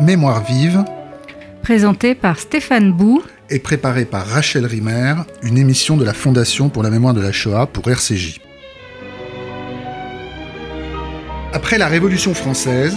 Mémoire vive, présenté par Stéphane Bou et préparé par Rachel Rimer, une émission de la Fondation pour la mémoire de la Shoah pour RCJ. Après la Révolution française,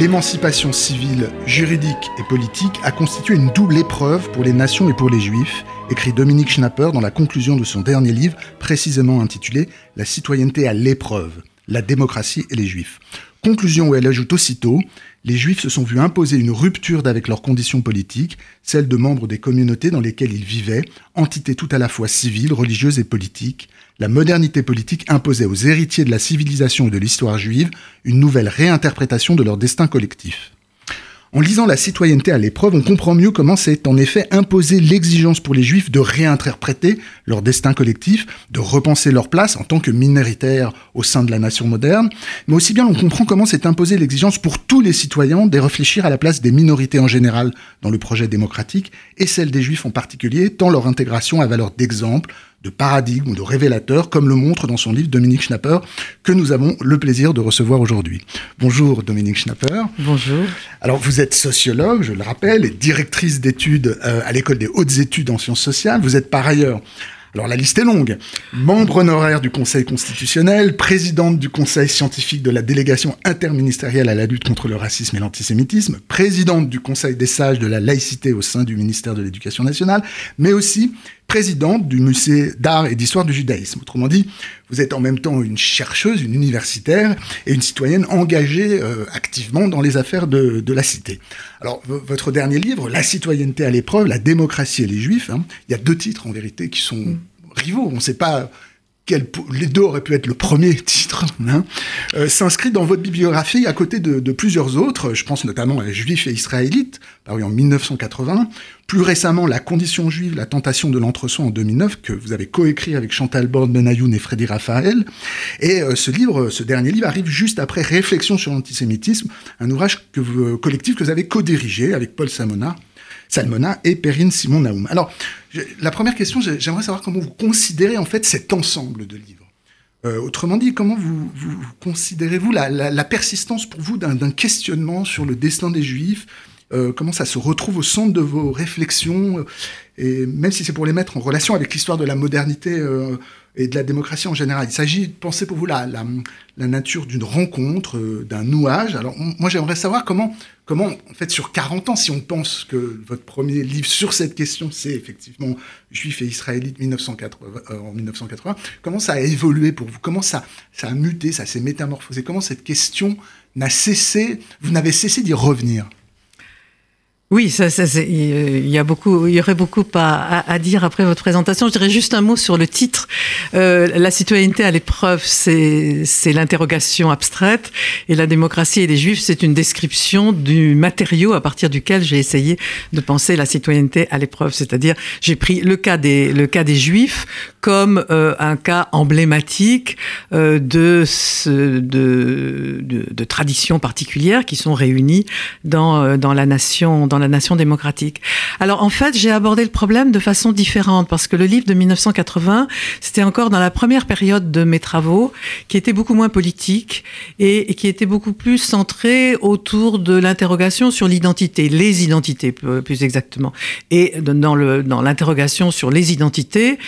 l'émancipation civile, juridique et politique a constitué une double épreuve pour les nations et pour les juifs, écrit Dominique Schnapper dans la conclusion de son dernier livre, précisément intitulé La citoyenneté à l'épreuve, la démocratie et les juifs. Conclusion où elle ajoute aussitôt les Juifs se sont vus imposer une rupture d'avec leurs conditions politiques, celles de membres des communautés dans lesquelles ils vivaient, entités tout à la fois civiles, religieuses et politiques. La modernité politique imposait aux héritiers de la civilisation et de l'histoire juive une nouvelle réinterprétation de leur destin collectif. En lisant la citoyenneté à l'épreuve, on comprend mieux comment c'est en effet imposé l'exigence pour les juifs de réinterpréter leur destin collectif, de repenser leur place en tant que minoritaires au sein de la nation moderne, mais aussi bien on comprend comment c'est imposé l'exigence pour tous les citoyens de réfléchir à la place des minorités en général dans le projet démocratique et celle des juifs en particulier, tant leur intégration a valeur d'exemple, de paradigme ou de révélateur, comme le montre dans son livre Dominique Schnapper, que nous avons le plaisir de recevoir aujourd'hui. Bonjour Dominique Schnapper. Bonjour. Alors vous êtes sociologue, je le rappelle, et directrice d'études euh, à l'école des hautes études en sciences sociales. Vous êtes par ailleurs alors la liste est longue. Membre honoraire du Conseil constitutionnel, présidente du Conseil scientifique de la délégation interministérielle à la lutte contre le racisme et l'antisémitisme, présidente du Conseil des sages de la laïcité au sein du ministère de l'Éducation nationale, mais aussi présidente du musée d'art et d'histoire du judaïsme. Autrement dit, vous êtes en même temps une chercheuse, une universitaire et une citoyenne engagée euh, activement dans les affaires de, la cité. Alors, votre dernier livre, La citoyenneté à l'épreuve, la démocratie et les juifs, hein, il y a deux titres en vérité qui sont mm. rivaux. On ne sait pas les deux auraient pu être le premier titre, hein, euh, s'inscrit dans votre bibliographie à côté de, plusieurs autres. Je pense notamment à Juifs et Israélites, paru en 1980. Plus récemment, La condition juive, la tentation de l'entre-soi en 2009, que vous avez coécrit avec Chantal Borde, Benayoun et Freddy Raphaël. Et euh, ce livre, ce dernier livre, arrive juste après Réflexion sur l'antisémitisme, un ouvrage que collectif que vous avez co-dirigé avec Paul Samona Salmona et Perrine Simon Naoum. Alors, la première question, j'aimerais savoir comment vous considérez en fait cet ensemble de livres. Euh, autrement dit, comment vous, considérez-vous la, persistance pour vous d'un questionnement sur le destin des Juifs? Euh, Comment ça se retrouve au centre de vos réflexions? Et même si c'est pour les mettre en relation avec l'histoire de la modernité euh, et de la démocratie en général. Il s'agit de penser pour vous la, la, la nature d'une rencontre, euh, d'un nouage. Alors moi j'aimerais savoir comment, comment, en fait, sur 40 ans, si on pense que votre premier livre sur cette question, c'est effectivement Juif et Israélite 1980, euh, en 1980, comment ça a évolué pour vous? Comment ça, ça a muté, ça s'est métamorphosé? Comment cette question n'a cessé, vous n'avez cessé d'y revenir? Oui, ça, ça il y a beaucoup, il y aurait beaucoup à, à, dire après votre présentation. Je dirais juste un mot sur le titre. Euh, la citoyenneté à l'épreuve, c'est l'interrogation abstraite, et la démocratie et les juifs, c'est une description du matériau à partir duquel j'ai essayé de penser la citoyenneté à l'épreuve. C'est-à-dire, j'ai pris le cas des le cas des juifs comme euh, un cas emblématique euh, de, ce, de, de, de traditions particulières qui sont réunies dans euh, dans la nation dans la nation démocratique. Alors en fait, j'ai abordé le problème de façon différente parce que le livre de 1980, c'était encore dans la première période de mes travaux, qui était beaucoup moins politique et, qui était beaucoup plus centré autour de l'interrogation sur l'identité, les identités plus exactement. Et dans l'interrogation sur les identités,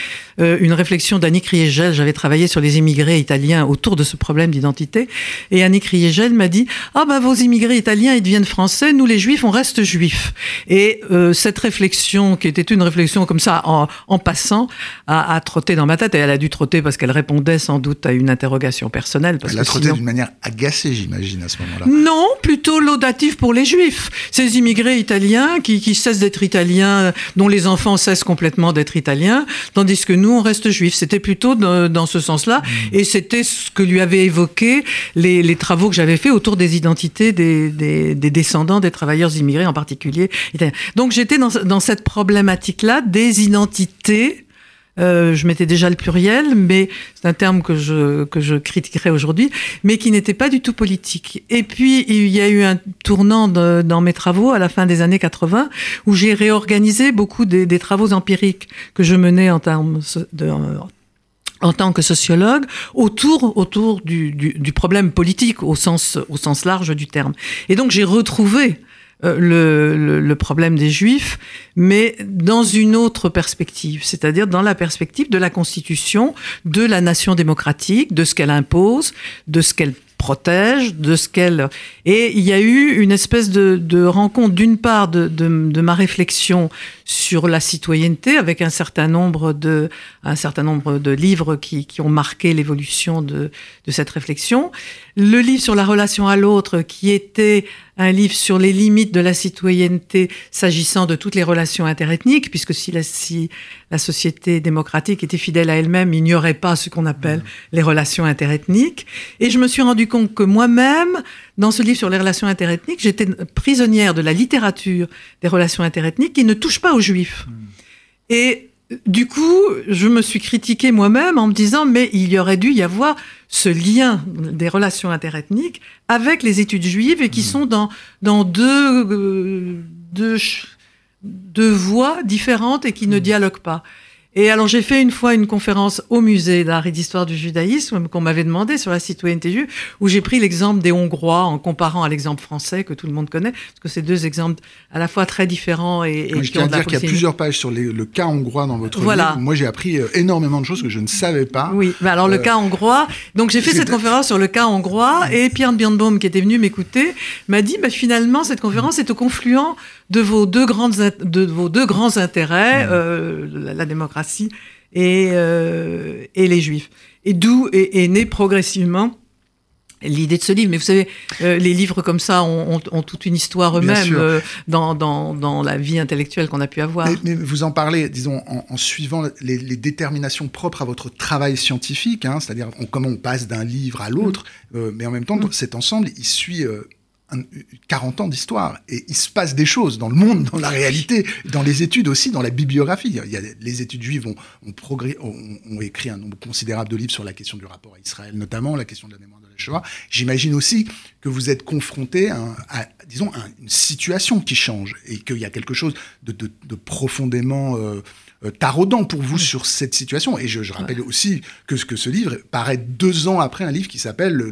euh, une réflexion d'Annick Riegel, j'avais travaillé sur les immigrés italiens autour de ce problème d'identité, et Annick Riegel m'a dit ah ben vos immigrés italiens ils deviennent français, nous les juifs on reste juifs. Et euh, cette réflexion, qui était une réflexion comme ça, en, passant, a, a, trotté dans ma tête. Et elle a dû trotter parce qu'elle répondait sans doute à une interrogation personnelle. Parce elle a trotté d'une manière agacée, j'imagine, à ce moment-là. Non, plutôt laudative pour les juifs. Ces immigrés italiens qui, qui cessent d'être italiens, dont les enfants cessent complètement d'être italiens, tandis que nous, on reste juifs. C'était plutôt dans, ce sens-là. Mmh. Et c'était ce que lui avait évoqué les, les travaux que j'avais fait autour des identités des, des, des descendants des travailleurs immigrés en particulier donc j'étais dans, cette problématique-là des identités. Euh, je mettais déjà le pluriel, mais c'est un terme que je, que je critiquerais aujourd'hui, mais qui n'était pas du tout politique. Et puis, il y a eu un tournant dans mes travaux à la fin des années 80, où j'ai réorganisé beaucoup des, travaux empiriques que je menais en tant que sociologue autour autour du, du, du, problème politique au sens au sens large du terme. Et donc j'ai retrouvé le, le, problème des juifs, mais dans une autre perspective, c'est-à-dire dans la perspective de la constitution de la nation démocratique, de ce qu'elle impose, de ce qu'elle protège, de ce qu'elle... Et il y a eu une espèce de, rencontre, d'une part, de, de, ma réflexion sur la citoyenneté, avec un certain nombre de, un certain nombre de livres qui, qui ont marqué l'évolution de, de cette réflexion. Le livre sur la relation à l'autre, qui était un livre sur les limites de la citoyenneté s'agissant de toutes les relations interethniques, puisque si la, si la société démocratique était fidèle à elle-même, il n'y aurait pas ce qu'on appelle mmh. les relations interethniques. Et je me suis rendu compte que moi-même, dans ce livre sur les relations interethniques, j'étais prisonnière de la littérature des relations interethniques qui ne touche pas aux juifs. Mmh. Et du coup, je me suis critiquée moi-même en me disant, mais il y aurait dû y avoir ce lien des relations interethniques avec les études juives et qui mmh. sont dans, dans deux, euh, deux, deux voies différentes et qui ne mmh. dialoguent pas. Et alors j'ai fait une fois une conférence au musée d'art et d'histoire du judaïsme qu'on m'avait demandé sur la citoyenneté juive, où j'ai pris l'exemple des Hongrois en comparant à l'exemple français que tout le monde connaît, parce que c'est deux exemples à la fois très différents et, et je tiens à dire qu'il y a plusieurs pages sur le cas hongrois dans votre voilà. livre. Moi j'ai appris euh, énormément de choses que je ne savais pas. Oui, mais alors le euh, cas hongrois. Donc j'ai fait cette conférence sur le cas hongrois et Pierre Birnbaum qui était venu m'écouter m'a dit bah, finalement cette conférence est au confluent de vos deux, grandes, de vos deux grands intérêts, euh, la, démocratie et, euh, et les juifs. Et d'où est, né progressivement l'idée de ce livre. Mais vous savez, euh, les livres comme ça ont, toute une histoire eux-mêmes dans, dans, la vie intellectuelle qu'on a pu avoir. Mais, vous en parlez, disons, en, suivant les, déterminations propres à votre travail scientifique, hein, c'est-à-dire comment on passe d'un livre à l'autre, mm. mais en même temps, mm. cet ensemble, il suit 40 ans d'histoire et il se passe des choses dans le monde, dans la réalité, dans les études aussi, dans la bibliographie. Il y a, les études juives ont, ont, écrit un nombre considérable de livres sur la question du rapport à Israël, notamment la question de la mémoire de la Shoah. J'imagine aussi que vous êtes confronté à, disons, une situation qui change et qu'il y a quelque chose de, profondément euh, taraudant pour vous sur cette situation. Et je, rappelle aussi que, que ce livre paraît deux ans après un livre qui s'appelle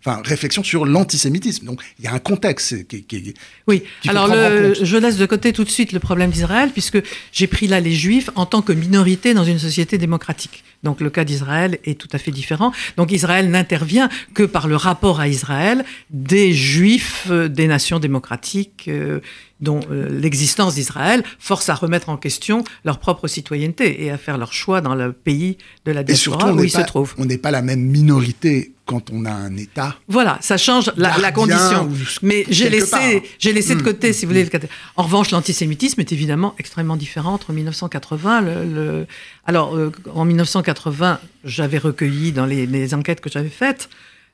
enfin, Réflexion sur l'antisémitisme. Donc il y a un contexte qui, qui Oui, alors je laisse de côté tout de suite le problème d'Israël, puisque j'ai pris là les Juifs en tant que minorité dans une société démocratique. Donc le cas d'Israël est tout à fait différent. Donc Israël n'intervient que par le rapport à Israël des Juifs euh, des nations démocratiques. Euh, dont euh, l'existence d'Israël force à remettre en question leur propre citoyenneté et à faire leur choix dans le pays de la diaspora où ils se trouvent. On n'est pas la même minorité quand on a un État. Voilà, ça change la, condition. Mais j'ai laissé, j'ai laissé de hmm. côté, si vous voulez. En revanche, l'antisémitisme est évidemment extrêmement différent entre 1980. Le, Alors, euh, en 1980, j'avais recueilli dans les, enquêtes que j'avais faites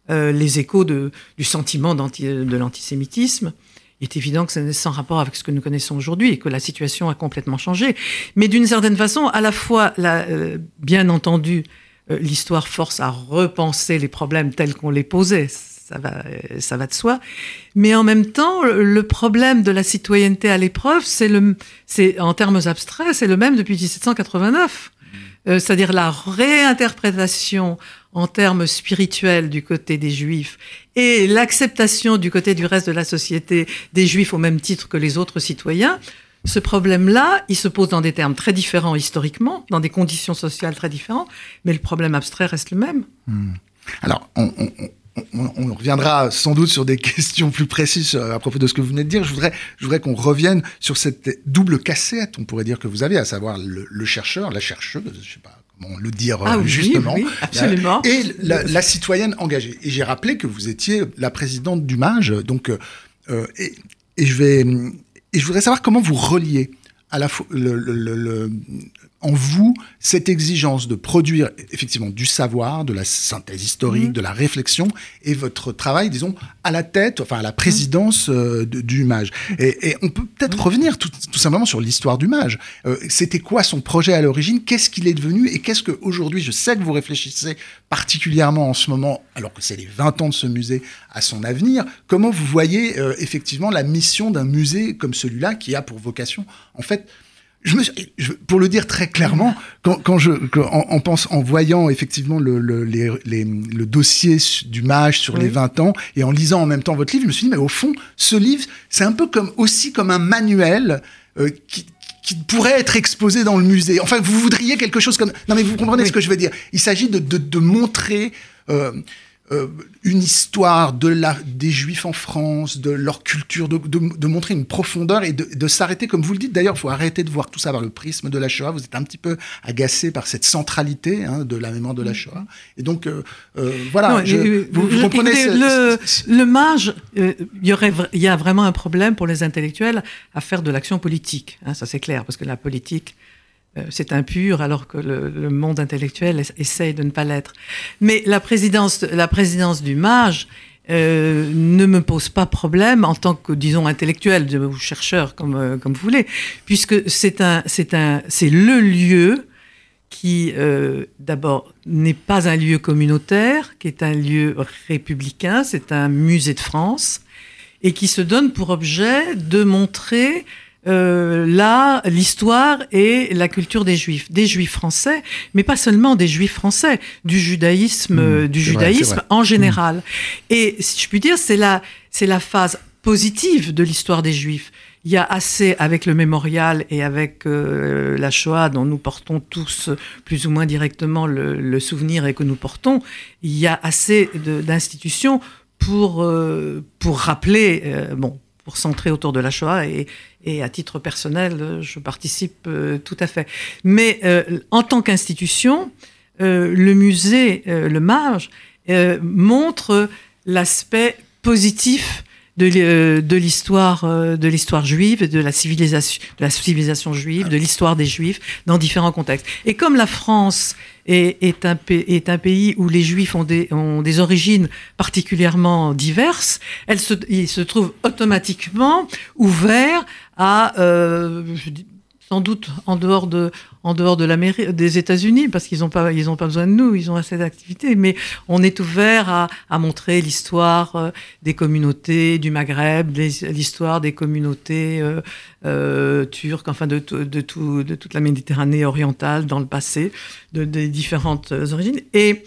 euh, les échos de, du sentiment de l'antisémitisme il est évident que c'est sans rapport avec ce que nous connaissons aujourd'hui et que la situation a complètement changé. Mais d'une certaine façon, à la fois, la, euh, bien entendu, l'histoire force à repenser les problèmes tels qu'on les posait. Ça va, euh, ça va de soi. Mais en même temps, le problème de la citoyenneté à l'épreuve, c'est le, c'est en termes abstraits, c'est le même depuis 1789. c'est-à-dire la réinterprétation en termes spirituels du côté des juifs et l'acceptation du côté du reste de la société des juifs au même titre que les autres citoyens, ce problème-là, il se pose dans des termes très différents historiquement, dans des conditions sociales très différentes, mais le problème abstrait reste le même. Hmm. Alors, on, reviendra sans doute sur des questions plus précises euh, à propos de ce que vous venez de dire. Je voudrais, je voudrais qu'on revienne sur cette double cassette, on pourrait dire, que vous avez, à savoir le, le chercheur, la chercheuse, je sais pas le dire ah euh, justement. absolument. Et la, citoyenne engagée. Et j'ai rappelé que vous étiez la présidente du MAGE, donc, euh, et, je vais, et je voudrais savoir comment vous reliez à la fois le, en vous cette exigence de produire effectivement du savoir, de la synthèse historique, mhm. de la réflexion, et votre travail, disons, à la tête, enfin à la présidence euh, du MAGE. Et, on peut peut-être revenir tout, simplement sur l'histoire du MAGE. Euh, c'était quoi son projet à l'origine? Qu'est-ce qu'il est devenu? Et qu'est-ce qu'aujourd'hui, je sais que vous réfléchissez particulièrement en ce moment, alors que c'est les 20 ans de ce musée, à son avenir, comment vous voyez euh, effectivement la mission d'un musée comme celui-là qui a pour vocation, en fait, je me je, pour le dire très clairement, quand, quand je, en, pense, en voyant effectivement le, le, les, les, le dossier du mage sur les 20 ans et en lisant en même temps votre livre, je me suis dit, mais au fond, ce livre, c'est un peu comme aussi comme un manuel euh, qui, qui pourrait être exposé dans le musée. Enfin, vous voudriez quelque chose comme... Non, mais vous comprenez ce que je veux dire. Il s'agit de, de, de, montrer... Euh, euh, une histoire de la, des Juifs en France, de leur culture, de, de, de montrer une profondeur et de, de s'arrêter, comme vous le dites d'ailleurs, il faut arrêter de voir tout ça par le prisme de la Shoah. Vous êtes un petit peu agacé par cette centralité hein, de la mémoire de la. Shoah. Et donc, euh, euh, voilà, non, je, euh, vous, vous, comprenez le, le mage, il y aurait, y a vraiment un problème pour les intellectuels à faire de l'action politique. Hein, ça c'est clair, parce que la politique, euh, c'est impur alors que le, le, monde intellectuel essaye de ne pas l'être. Mais la présidence, la présidence du mage euh, ne me pose pas problème en tant que, disons, intellectuel ou chercheur, comme, euh, comme vous voulez, puisque c'est un, c'est un, c'est le lieu qui, euh, d'abord, n'est pas un lieu communautaire, qui est un lieu républicain, c'est un musée de France, et qui se donne pour objet de montrer euh, là l'histoire et la culture des juifs, des juifs français, mais pas seulement des juifs français, du judaïsme, mmh, du judaïsme vrai, en général. Mmh. Et si je puis dire, c'est la, c'est la phase positive de l'histoire des juifs. Il y a assez avec le mémorial et avec euh, la Shoah dont nous portons tous plus ou moins directement le, le souvenir et que nous portons, il y a assez d'institutions pour, euh, pour rappeler, euh, bon, pour centrer autour de la Shoah et, et à titre personnel, je participe euh, tout à fait. Mais euh, en tant qu'institution, euh, le musée, le Mage, euh, montre l'aspect positif de, de l'histoire de l'histoire juive, de la civilisation, de la civilisation juive, de l'histoire des juifs dans différents contextes. Et comme la France est, est, un, est un pays où les juifs ont des, ont des origines particulièrement diverses, elle se, il se trouve automatiquement ouvert à, euh, sans doute en dehors de, en dehors de l'Amérique, des États-Unis, parce qu'ils n'ont pas, ils ont pas besoin de nous, ils ont assez d'activités. Mais on est ouvert à, à montrer l'histoire euh, des communautés du Maghreb, l'histoire des communautés euh, euh, turques, enfin de, de, tout, de toute la Méditerranée orientale dans le passé, de, des différentes origines. Et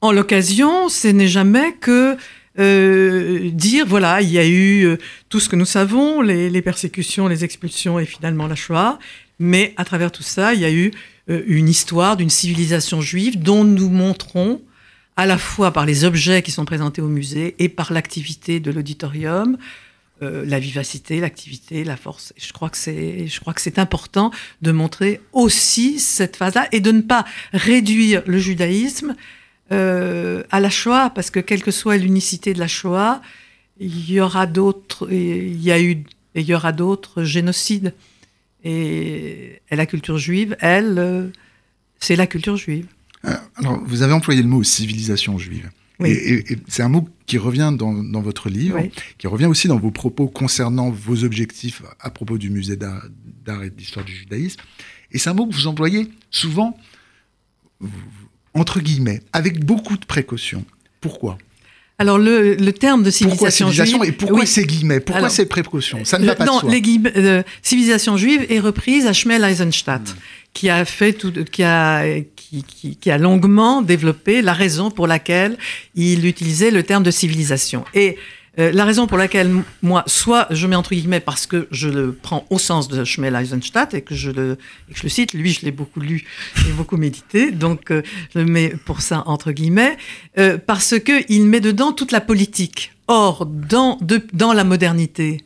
en l'occasion, ce n'est jamais que euh, dire voilà, il y a eu euh, tout ce que nous savons, les, les, persécutions, les expulsions et finalement la Shoah, mais à travers tout ça, il y a eu euh, une histoire d'une civilisation juive dont nous montrons à la fois par les objets qui sont présentés au musée et par l'activité de l'auditorium, euh, la vivacité, l'activité, la force. Je crois que c'est, je crois que c'est important de montrer aussi cette phase-là et de ne pas réduire le judaïsme euh, à la Shoah, parce que quelle que soit l'unicité de la Shoah, il y aura d'autres, il y a eu, et il y aura d'autres génocides. Et, et, la culture juive, elle, euh, c'est la culture juive. Euh, alors, vous avez employé le mot civilisation juive. Oui. Et, et, et c'est un mot qui revient dans, dans votre livre, oui. qui revient aussi dans vos propos concernant vos objectifs à propos du musée d'art et d'histoire du judaïsme. Et c'est un mot que vous employez souvent. Vous, entre guillemets, avec beaucoup de précautions. Pourquoi? Alors le, le, terme de civilisation, pourquoi civilisation juive, et pourquoi oui. ces guillemets? Pourquoi Alors, ces précautions? Ça ne va pas non, de soi. Les guillemets, euh, civilisation juive est reprise à Schmel Eisenstadt, mmh. qui a fait tout, qui a qui, qui, qui, a longuement développé la raison pour laquelle il utilisait le terme de civilisation. Et euh, la raison pour laquelle moi, soit je mets entre guillemets parce que je le prends au sens de Schmel Eisenstadt et que je le, et que je le cite, lui je l'ai beaucoup lu et beaucoup médité, donc euh, je le mets pour ça entre guillemets, euh, parce que il met dedans toute la politique. Or, dans, de, dans la modernité,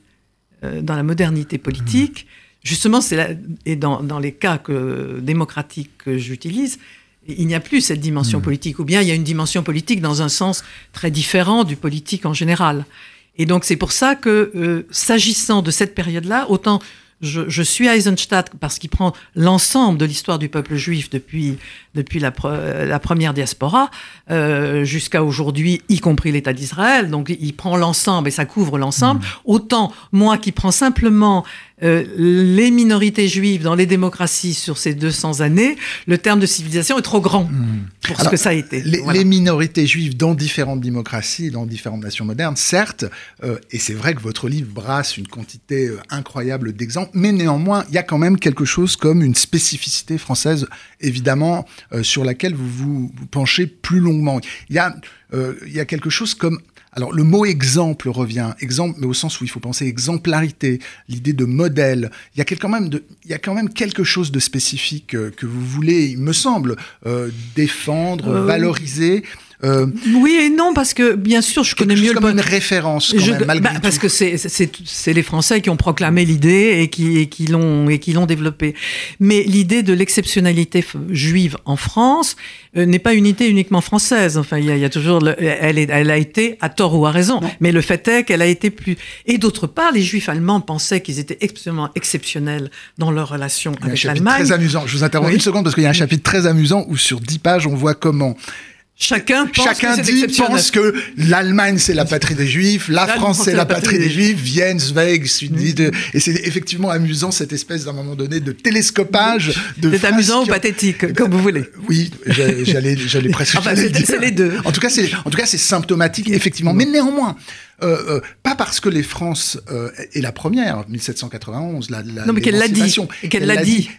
dans la modernité politique, justement, c'est et dans, dans les cas que, démocratiques que j'utilise, il n'y a plus cette dimension mmh. politique, ou bien il y a une dimension politique dans un sens très différent du politique en général. Et donc c'est pour ça que, euh, s'agissant de cette période-là, autant je, je, suis à Eisenstadt parce qu'il prend l'ensemble de l'histoire du peuple juif depuis, depuis la, la première diaspora euh, jusqu'à aujourd'hui, y compris l'État d'Israël. Donc il prend l'ensemble et ça couvre l'ensemble. Mmh. Autant moi qui prends simplement euh, les minorités juives dans les démocraties sur ces 200 années, le terme de civilisation est trop grand hmm. pour ce que ça a été. Les, minorités juives dans différentes démocraties, dans différentes nations modernes, certes, euh, et c'est vrai que votre livre brasse une quantité euh, incroyable d'exemples, mais néanmoins, il y a quand même quelque chose comme une spécificité française, évidemment, sur laquelle vous vous penchez plus longuement. Il y a, il y a quelque chose comme alors le mot exemple revient, exemple, mais au sens où il faut penser exemplarité, l'idée de modèle. Il y a quand même, de, il y a quand même quelque chose de spécifique euh, que vous voulez, il me semble, euh, défendre, euh, valoriser. Euh, oui et non, parce que bien sûr, je connais mieux comme une référence, quand même, malgré bah, Parce que c'est les Français qui ont proclamé l'idée et qui, et qui l'ont et qui l'ont développée. Mais l'idée de l'exceptionnalité juive en France euh, n'est pas une unité uniquement française. Enfin, il y a, y a toujours, elle, est, elle a été à tort ou à raison. Mais le fait est qu'elle a été plus. Et d'autre part, les Juifs allemands pensaient qu'ils étaient extrêmement exceptionnels dans leur relation avec l'Allemagne. Très amusant. Je vous interromps une seconde parce qu'il y a un chapitre très amusant où sur dix pages on voit comment Chacun, pense Chacun que dit, pense que l'Allemagne c'est la patrie des Juifs, la France c'est la patrie des Juifs, Vienne, Zweig, mm. et c'est effectivement amusant cette espèce d'un moment donné de télescopage. C'est amusant ou pathétique, comme vous voulez. Oui, j'allais, j'allais presque. enfin, c'est les deux. En tout cas, c'est, en tout cas, c'est symptomatique effectivement, mais néanmoins, euh, euh, pas parce que les France euh, est la première, 1791, la, la Non, mais qu'elle l'a dit. Qu'elle l'a dit.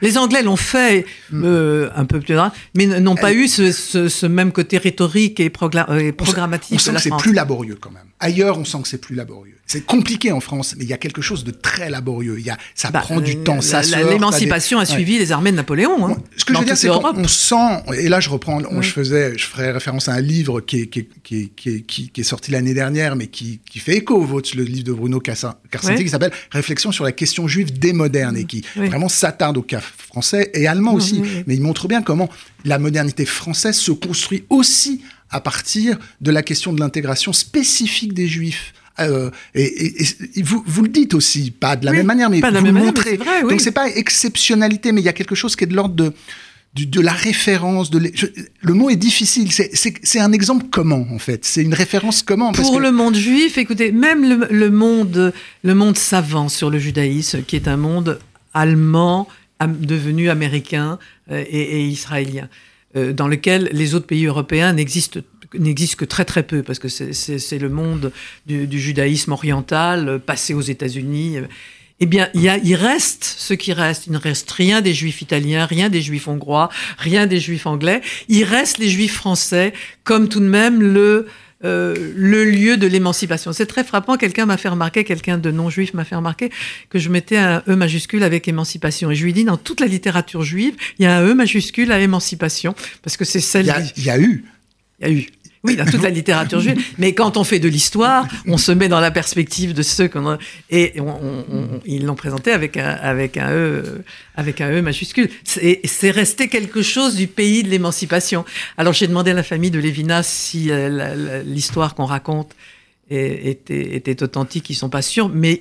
Les Anglais l'ont fait mm. un peu plus tard, mais n'ont pas eu ce, ce, même côté rhétorique et, programmatique. On sent que c'est plus laborieux quand même. Ailleurs, on sent que c'est plus laborieux. C'est compliqué en France, mais il y a quelque chose de très laborieux. Il y a, ça bah, prend du temps. Ça L'émancipation a suivi les armées de Napoléon. Hein, ce que je veux dire, c'est qu'on sent, et là je reprends, je faisais, je ferai référence à un livre qui est, qui, qui, qui, qui est sorti l'année dernière, mais qui, qui fait écho au vôtre, le livre de Bruno Carcenti, qui s'appelle Réflexion sur la question juive des modernes, et qui vraiment s'attarde au cas français et allemand aussi. Mais il montre bien comment la modernité française se construit aussi à partir de la question de l'intégration spécifique des juifs euh, et, vous, vous le dites aussi, pas de la même manière, mais vous le montrez. Vrai. Donc c'est pas exceptionnalité, mais il y a quelque chose qui est de l'ordre de, de, la référence. De le mot est difficile. C'est un exemple comment, en fait C'est une référence comment Pour le monde juif, écoutez, même le, monde, le monde savant sur le judaïsme, qui est un monde allemand devenu américain euh, et, israélien, euh, dans lequel les autres pays européens n'existent n'existe que très très peu, parce que c'est le monde du, judaïsme oriental euh, passé aux États-Unis. Eh bien, il, y a, il reste ce qui reste. Il ne reste rien des juifs italiens, rien des juifs hongrois, rien des juifs anglais. Il reste les juifs français comme tout de même le, euh, le lieu de l'émancipation. C'est très frappant. Quelqu'un m'a fait remarquer, quelqu'un de non-juif m'a fait remarquer que je mettais un E majuscule avec émancipation. Et je lui dis, dans toute la littérature juive, il y a un E majuscule à émancipation, parce que c'est celle... Il y a eu. Il y a eu. Oui, dans toute la littérature juive. Mais quand on fait de l'histoire, on se met dans la perspective de ceux qu'on et ils l'ont présenté avec un avec un e e majuscule. C'est resté quelque chose du pays de l'émancipation. Alors j'ai demandé à la famille de Lévinas si euh, l'histoire qu'on raconte était, était authentique, ils sont pas sûrs, mais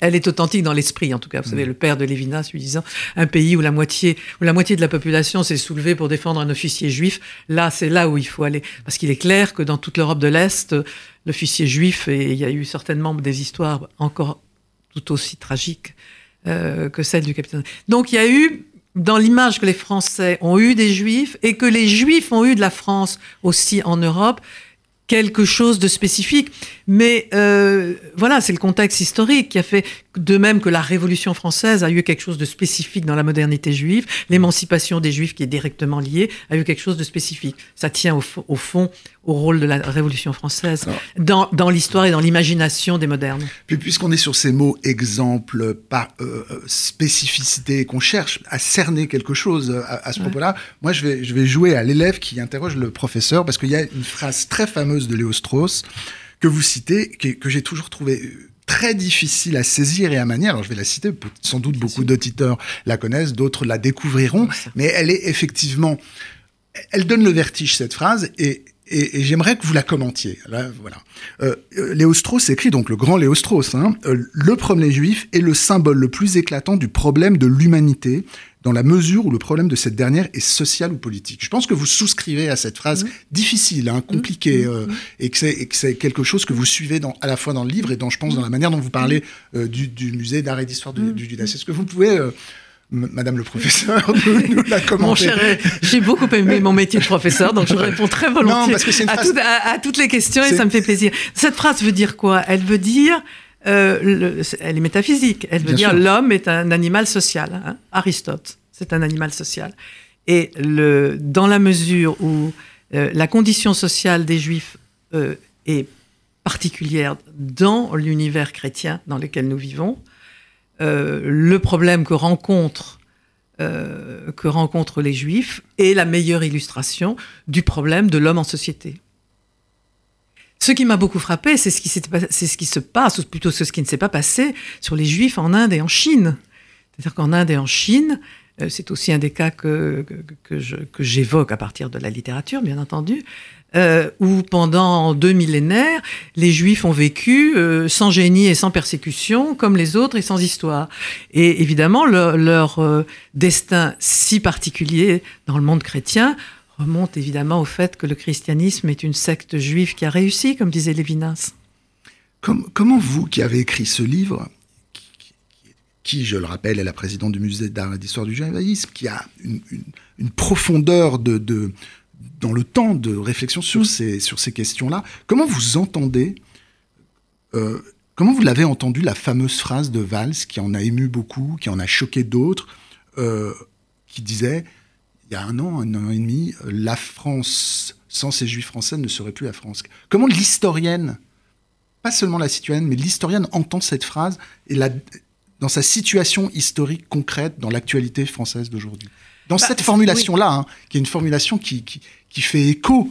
elle est authentique dans l'esprit, en tout cas. Vous savez, mm. le père de Lévinas lui disant un pays où la moitié, où la moitié de la population s'est soulevée pour défendre un officier juif, là, c'est là où il faut aller. Parce qu'il est clair que dans toute l'Europe de l'Est, l'officier juif, et il y a eu certainement des histoires encore tout aussi tragiques euh, que celles du capitaine. Donc il y a eu dans l'image que les Français ont eu des Juifs et que les Juifs ont eu de la France aussi en Europe, quelque chose de spécifique. Mais euh, voilà, c'est le contexte historique qui a fait, de même que la Révolution française a eu quelque chose de spécifique dans la modernité juive, l'émancipation des Juifs qui est directement liée a eu quelque chose de spécifique. Ça tient au, au fond au rôle de la Révolution française dans, dans l'histoire et dans l'imagination des modernes. Puis puisqu'on est sur ces mots exemple, par euh, spécificité, qu'on cherche à cerner quelque chose à, ce propos-là, moi je vais, je vais jouer à l'élève qui interroge le professeur parce qu'il y a une phrase très fameuse de Léo Strauss que vous citez, que, j'ai toujours trouvé euh, très difficile à saisir et à manier. Alors je vais la citer, sans doute beaucoup d'auditeurs la connaissent, d'autres la découvriront, mais elle est effectivement, elle donne le vertige cette phrase et, et, j'aimerais que vous la commentiez. Là, voilà. Euh, euh, Léo Strauss écrit, donc le grand Léo Strauss, hein, le premier juif est le symbole le plus éclatant du problème de l'humanité, dans la mesure où le problème de cette dernière est social ou politique. Je pense que vous souscrivez à cette phrase difficile, hein, compliquée, euh, et que c'est quelque chose que vous suivez dans, à la fois dans le livre et dans, je pense, dans la manière dont vous parlez euh, du, du, musée d'art et d'histoire du, du Judas. Est-ce que vous pouvez euh, Madame le professeur, nous, nous la commenter? Mon cher, j'ai beaucoup aimé mon métier de professeur, donc je réponds très volontiers à, toutes les questions et ça me fait plaisir. Cette phrase veut dire quoi? Elle veut dire, euh, elle est métaphysique, elle veut dire l'homme est un animal social. Hein. Aristote, c'est un animal social. Et le, dans la mesure où euh, la condition sociale des juifs euh, est particulière dans l'univers chrétien dans lequel nous vivons, le problème que rencontrent, que rencontrent les juifs est la meilleure illustration du problème de l'homme en société. Ce qui m'a beaucoup frappé, c'est ce, qui se passe, ou plutôt ce qui ne s'est pas passé sur les juifs en Inde et en Chine. C'est-à-dire qu'en Inde et en Chine, euh, c'est aussi un des cas que, que, que j'évoque à partir de la littérature, bien entendu, euh, où pendant deux millénaires, les Juifs ont vécu euh, sans génie et sans persécution, comme les autres et sans histoire. Et évidemment, leur destin si particulier dans le monde chrétien remonte évidemment au fait que le christianisme est une secte juive qui a réussi, comme disait Lévinas. comment vous, qui avez écrit ce livre, qui, je le rappelle, est la présidente du musée d'art et d'histoire du judaïsme, qui a une, une, profondeur de, de dans le temps de réflexion sur ces, sur ces questions-là. Comment vous entendez, euh, comment vous l'avez entendu la fameuse phrase de Valls qui en a ému beaucoup, qui en a choqué d'autres, euh, qui disait, il y a un an, un an et demi, la France sans ces juifs français ne serait plus la France. Comment l'historienne, pas seulement la citoyenne, mais l'historienne entend cette phrase et la, dans sa situation historique concrète dans l'actualité française d'aujourd'hui? Dans bah, cette formulation-là, hein, qui est une formulation qui, qui, fait écho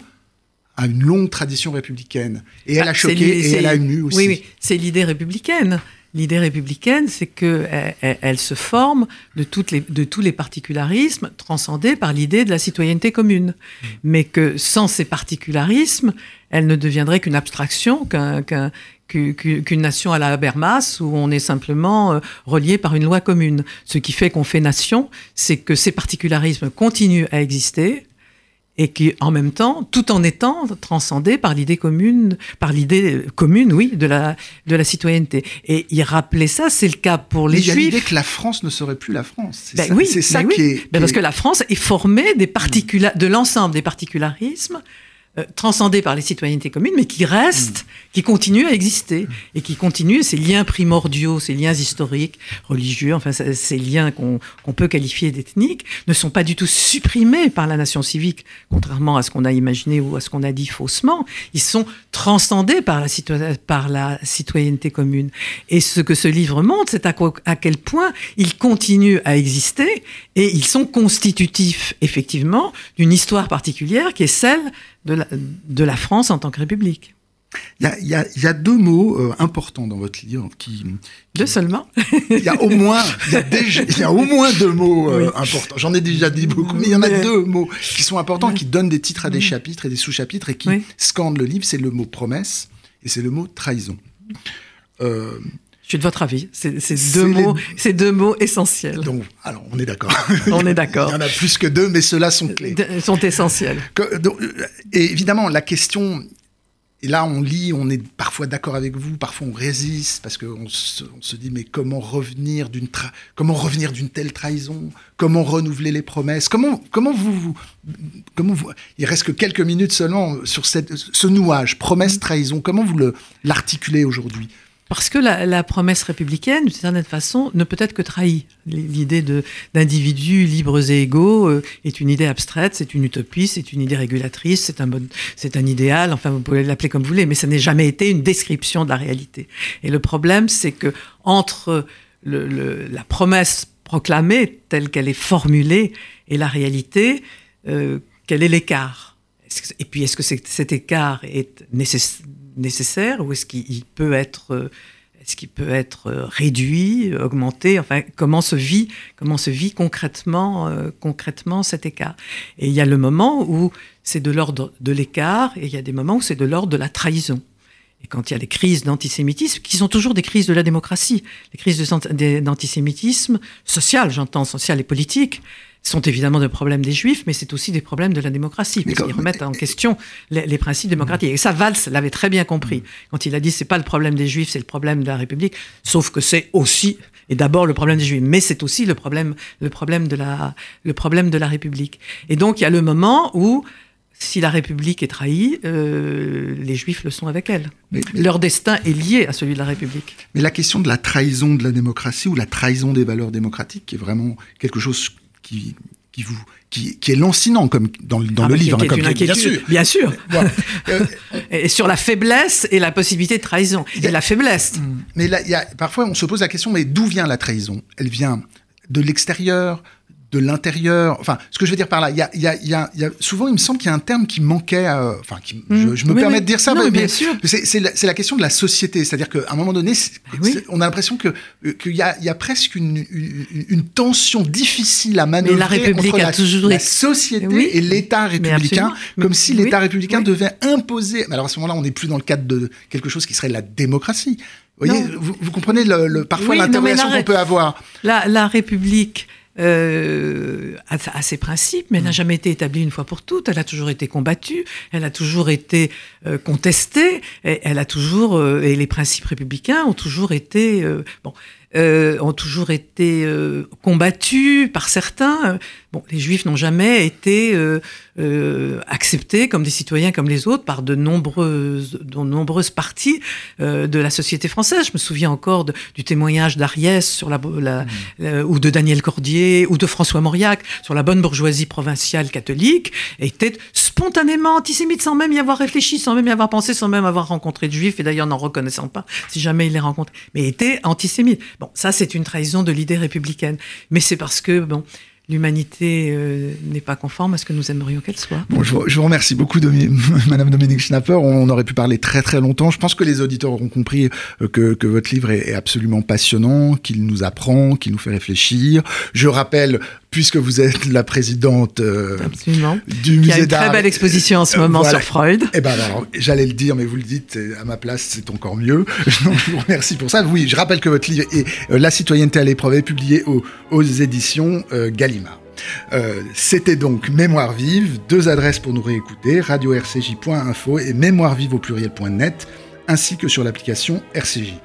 à une longue tradition républicaine. Et elle bah, a choqué et elle a ému aussi. Oui, oui. c'est l'idée républicaine. L'idée républicaine, c'est que elle, se forme de, toutes les, de tous les particularismes transcendés par l'idée de la citoyenneté commune. Mmh. Mais que sans ces particularismes, elle ne deviendrait qu'une abstraction, qu'un qu'une nation à la Habermas où on est simplement euh, relié par une loi commune. Ce qui fait qu'on fait nation, c'est que ces particularismes continuent à exister et qui, en même temps, tout en étant transcendés par l'idée commune, par l'idée commune, oui, de la de la citoyenneté. Et il rappelait ça, c'est le cas pour les Juifs. Il y a l'idée que la France ne serait plus la France. C'est ben ça, oui, c'est ça ben qui, est, ben Parce que la France est formée des particula de l'ensemble des particularismes euh, transcendés par les citoyennetés communes, mais qui restent, mm. qui continuent à exister et qui continuent ces liens primordiaux, ces liens historiques, religieux, enfin ces liens qu'on peut qualifier d'ethniques, ne sont pas du tout supprimés par la nation civique, contrairement à ce qu'on a imaginé ou à ce qu'on a dit faussement. Ils sont transcendés par la, par la citoyenneté commune. Et ce que ce livre montre, c'est à, à quel point ils continuent à exister et ils sont constitutifs, effectivement, d'une histoire particulière qui est celle de la, de la France en tant que République. Il y a, y a, deux mots euh, importants dans votre livre qui, deux seulement. Il y a au moins, il y a, déjà, y a au moins deux mots euh, importants. J'en ai déjà dit beaucoup, mais il y en a deux mots qui sont importants, qui donnent des titres à des chapitres et des sous-chapitres et qui scandent le livre. C'est le mot promesse et c'est le mot trahison. Euh, suis de votre avis. C'est deux mots, c'est deux mots essentiels. Donc, alors, on est d'accord. On est d'accord. Il y en a plus que deux, mais ceux-là sont clés. Sont essentiels. et évidemment, la question, et là, on lit, on est parfois d'accord avec vous, parfois on résiste parce qu'on se, on se dit mais comment revenir d'une comment revenir d'une telle trahison? Comment renouveler les promesses? Comment comment vous, comment vous Il reste que quelques minutes seulement sur cette, ce nouage promesse trahison. Comment vous le l'articulez aujourd'hui? Parce que la, promesse républicaine, d'une certaine façon, ne peut être que trahie. L'idée d'individus libres et égaux euh, est une idée abstraite, c'est une utopie, c'est une idée régulatrice, c'est un, bon, un idéal, enfin vous pouvez l'appeler comme vous voulez, mais ça n'est jamais été une description de la réalité. Et le problème, c'est que entre le, la promesse proclamée telle qu'elle est formulée et la réalité, euh, quel est l'écart? Et puis, est-ce que cet écart est nécessaire ou est-ce qu'il peut être euh, est-ce qu'il peut être euh, réduit, augmenté? Enfin, comment se vit, comment se vit concrètement, euh, concrètement cet écart? Et il y a le moment où c'est de l'ordre de l'écart, et il y a des moments où c'est de l'ordre de la trahison. et quand il y a des crises d'antisémitisme, qui sont toujours des crises de la démocratie, les crises d'antisémitisme social, j'entends, social et politique, sont évidemment des problèmes des juifs, mais c'est aussi des problèmes de la démocratie, parce qu'ils remettent en question les, principes démocratiques. Et ça, Valls l'avait très bien compris quand il a dit c'est pas le problème des juifs, c'est le problème de la République, sauf que c'est aussi et d'abord le problème des juifs, mais c'est aussi le problème, le problème de la, le problème de la République. Et donc il y a le moment où si la République est trahie, euh, les Juifs le sont avec elle. Leur destin est lié à celui de la République. Mais la question de la trahison de la démocratie ou la trahison des valeurs démocratiques, qui est vraiment quelque chose qui, qui, vous, qui, qui est lancinant comme dans, dans ah, le livre. comme, bien sûr. Bien sûr. et sur la faiblesse et la possibilité de trahison. Et la faiblesse. Mais là, y a, parfois, on se pose la question, mais d'où vient la trahison? Elle vient de l'extérieur, de l'intérieur. Enfin, ce que je veux dire par là, il y a, y a, y a, souvent, il me semble qu'il y a un terme qui manquait. enfin, qui, je, me permets de dire ça, mais, bien sûr. C'est la, la, question de la société. C'est-à-dire qu'à un moment donné, on a l'impression que qu'il y a, y presque une, une, tension difficile à manœuvrer la République entre a la, toujours la société et l'État républicain, comme si l'État républicain devait imposer. Mais alors à ce moment-là, on n'est plus dans le cadre de quelque chose qui serait la démocratie. Vous, voyez, vous, vous, comprenez le, parfois l'interrogation qu'on peut avoir. La, la République euh, à, ses principes, mais elle n'a mm. jamais été établie une fois pour toutes. Elle a toujours été combattue, elle a toujours été euh, contestée, et elle a toujours euh, et les principes républicains ont toujours été bon. Ont toujours été combattus par certains. Bon, les Juifs n'ont jamais été euh, euh, acceptés comme des citoyens comme les autres par de nombreuses, de nombreuses parties de la société française. Je me souviens encore de, du témoignage d'Ariès sur la, la mmh. ou de Daniel Cordier ou de François Mauriac sur la bonne bourgeoisie provinciale catholique, était spontanément antisémite sans même y avoir réfléchi, sans même y avoir pensé, sans même avoir rencontré de Juifs et d'ailleurs n'en reconnaissant pas si jamais il les rencontre, mais était antisémite. Bon, ça c'est une trahison de l'idée républicaine. Mais c'est parce que, bon, l'humanité euh, n'est pas conforme à ce que nous aimerions qu'elle soit. Bon, je, vous, remercie beaucoup, Madame Dominique Schnapper. On, aurait pu parler très très longtemps. Je pense que les auditeurs auront compris euh, que, que votre livre est, est absolument passionnant, qu'il nous apprend, qu'il nous fait réfléchir. Je rappelle puisque vous êtes la présidente euh, du musée d'art. Il y a une très belle exposition en ce moment sur Freud. Eh ben alors, j'allais le dire, mais vous le dites à ma place, c'est encore mieux. je vous remercie pour ça. Oui, je rappelle que votre livre est euh, La citoyenneté à l'épreuve est publié aux, aux éditions euh, Gallimard. Euh, C'était donc Mémoire vive, deux adresses pour nous réécouter, radio-rcj.info et mémoirevive au pluriel.net, ainsi que sur l'application RCJ.